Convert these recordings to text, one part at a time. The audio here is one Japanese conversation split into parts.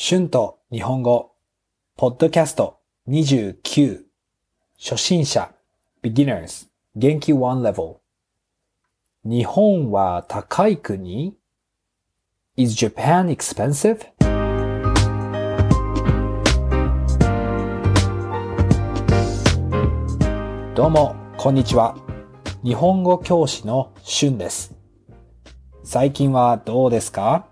春と日本語、ポッドキャスト29、初心者、beginners、元気 one level。日本は高い国 ?Is Japan expensive? どうも、こんにちは。日本語教師の春です。最近はどうですか？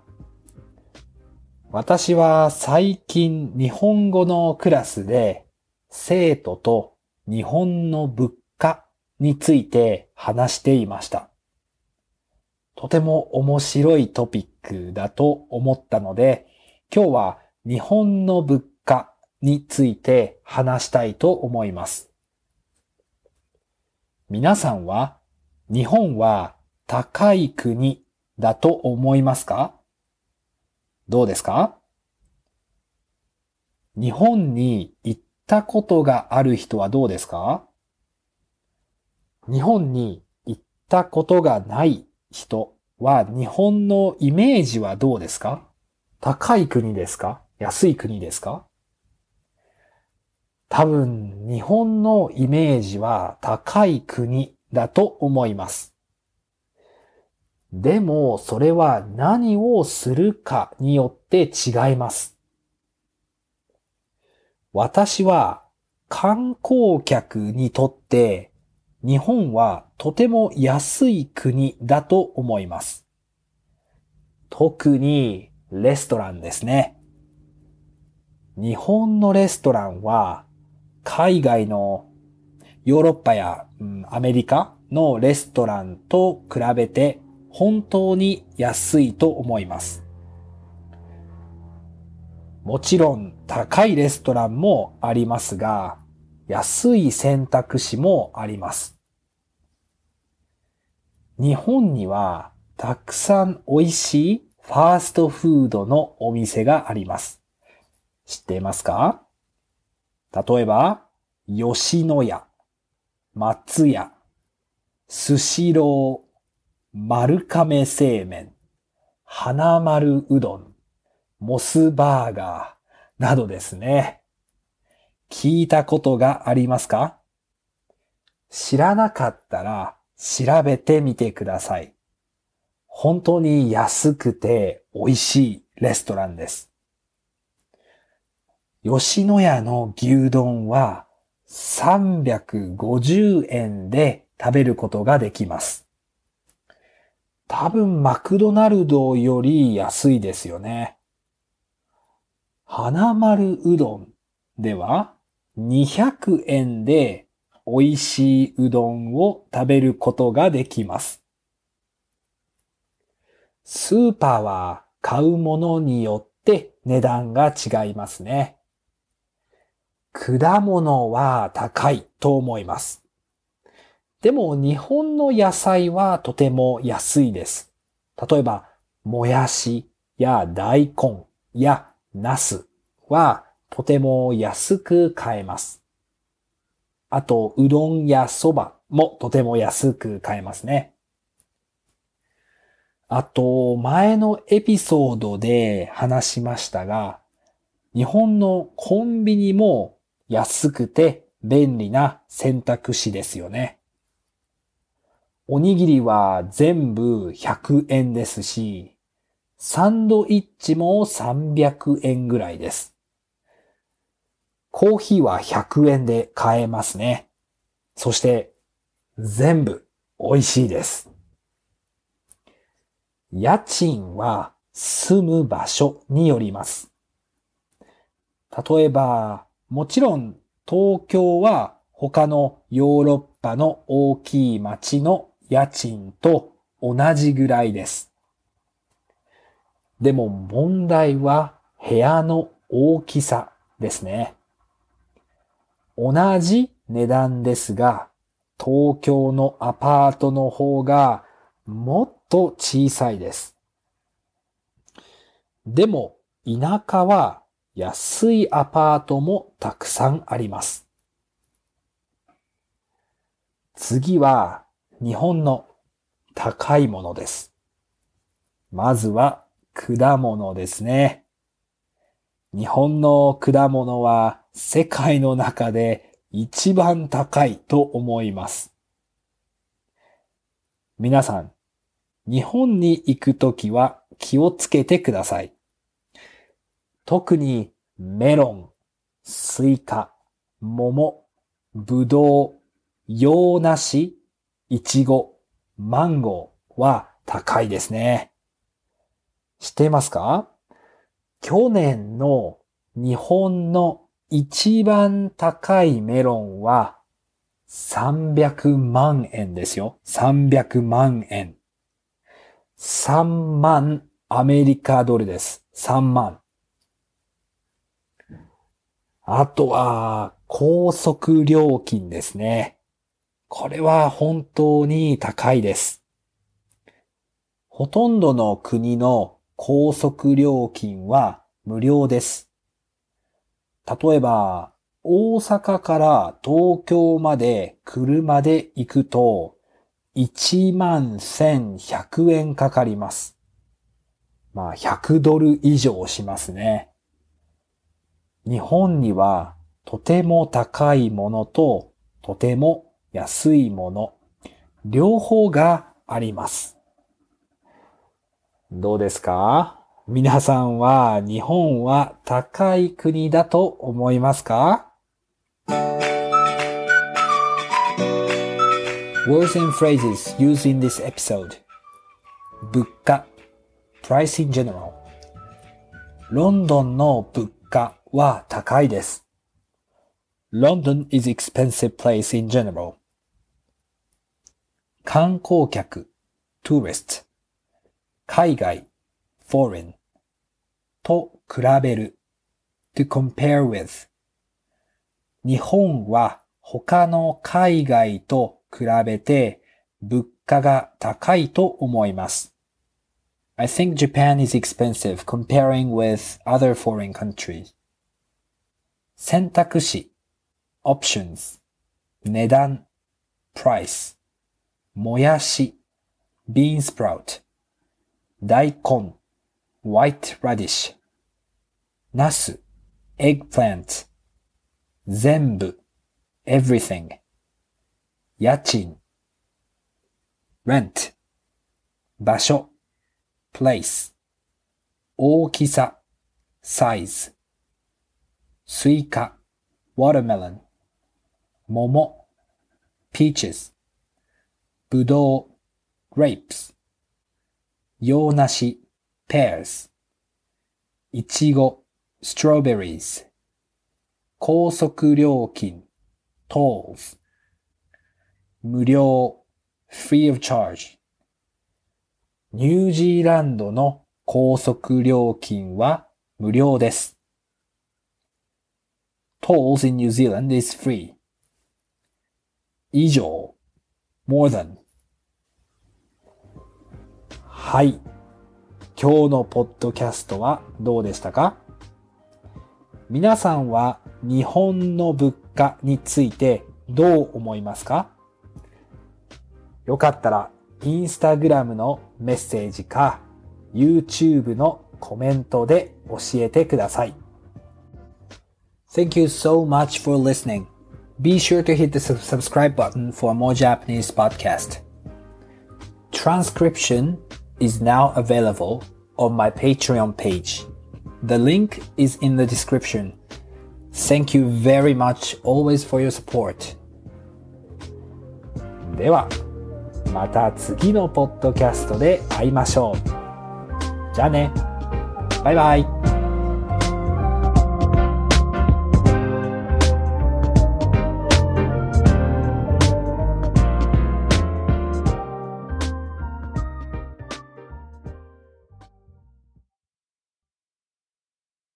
私は最近日本語のクラスで生徒と日本の物価について話していました。とても面白いトピックだと思ったので、今日は日本の物価について話したいと思います。皆さんは日本は高い国だと思いますか？どうですか？日本に行ったことがある人はどうですか？日本に行ったことがない人は日本のイメージはどうですか？高い国ですか？安い国ですか？多分日本のイメージは高い国だと思います。でも、それは何をするかによって違います。私は観光客にとって日本はとても安い国だと思います。特にレストランですね。日本のレストランは海外のヨーロッパや、アメリカのレストランと比べて本当に安いと思います。もちろん高いレストランもありますが、安い選択肢もあります。日本にはたくさん美味しいファーストフードのお店があります。知っていますか？例えば、吉野家、松屋、スシロー、丸亀製麺、花丸うどん、モスバーガーなどですね。聞いたことがありますか？知らなかったら調べてみてください。本当に安くて美味しいレストランです。吉野家の牛丼は350円で食べることができます。多分マクドナルドより安いですよね。花丸うどんでは200円で美味しいうどんを食べることができます。スーパーは買うものによって値段が違いますね。果物は高いと思います。でも日本の野菜はとても安いです。例えば、もやしや大根やナスはとても安く買えます。あと、うどんやそばもとても安く買えますね。あと、前のエピソードで話しましたが、日本のコンビニも安くて便利な選択肢ですよね。おにぎりは全部100円ですし、サンドイッチも300円ぐらいです。コーヒーは100円で買えますね。そして、全部美味しいです。家賃は住む場所によります。例えば、もちろん東京は他のヨーロッパの大きい町の家賃と同じぐらいです。でも問題は部屋の大きさですね。同じ値段ですが、東京のアパートの方がもっと小さいです。でも田舎は安いアパートもたくさんあります。次は日本の高いものです。まずは果物ですね。日本の果物は世界の中で一番高いと思います。皆さん、日本に行くときは気をつけてください。特にメロン、スイカ、桃、ぶどう、洋梨、いちご、マンゴーは高いですね。知っていますか？去年の日本の一番高いメロンは300万円ですよ。300万円。3万アメリカドルです。3万。あとは、高速料金ですね。これは本当に高いです。ほとんどの国の高速料金は無料です。例えば、大阪から東京まで車で行くと1万1100円かかります。まあ100ドル以上しますね。日本にはとても高いものととても安いもの、両方があります。どうですか皆さんは日本は高い国だと思いますか Words and phrases used in this episode 物価 price in general ロンドンの物価は高いです。London is expensive place in general 観光客 tourist 海外 foreign と比べる to compare with 日本は他の海外と比べて物価が高いと思います。I think Japan is expensive comparing with other foreign countries. 選択肢 options 値段 price もやし bean sprout 大根 white radish ナス eggplant 全部 everything 家賃 rent 場所 place 大きさ size スイカ watermelon 桃 peaches ぶどう grapes 洋梨 pears いちご strawberries 高速料金 tolls 無料 free of charge ニュージーランドの高速料金は無料です。tolls in New Zealand is free 以上 more than はい。今日のポッドキャストはどうでしたか？皆さんは日本の物価についてどう思いますか？よかったら、インスタグラムのメッセージか、YouTube のコメントで教えてください。Thank you so much for listening. Be sure to hit the subscribe button for more Japanese podcast. Transcription is now available on my Patreon page. The link is in the description. Thank you very much always for your support. では。また次のポッドキャストで会いましょう。じゃあね。バイバイ。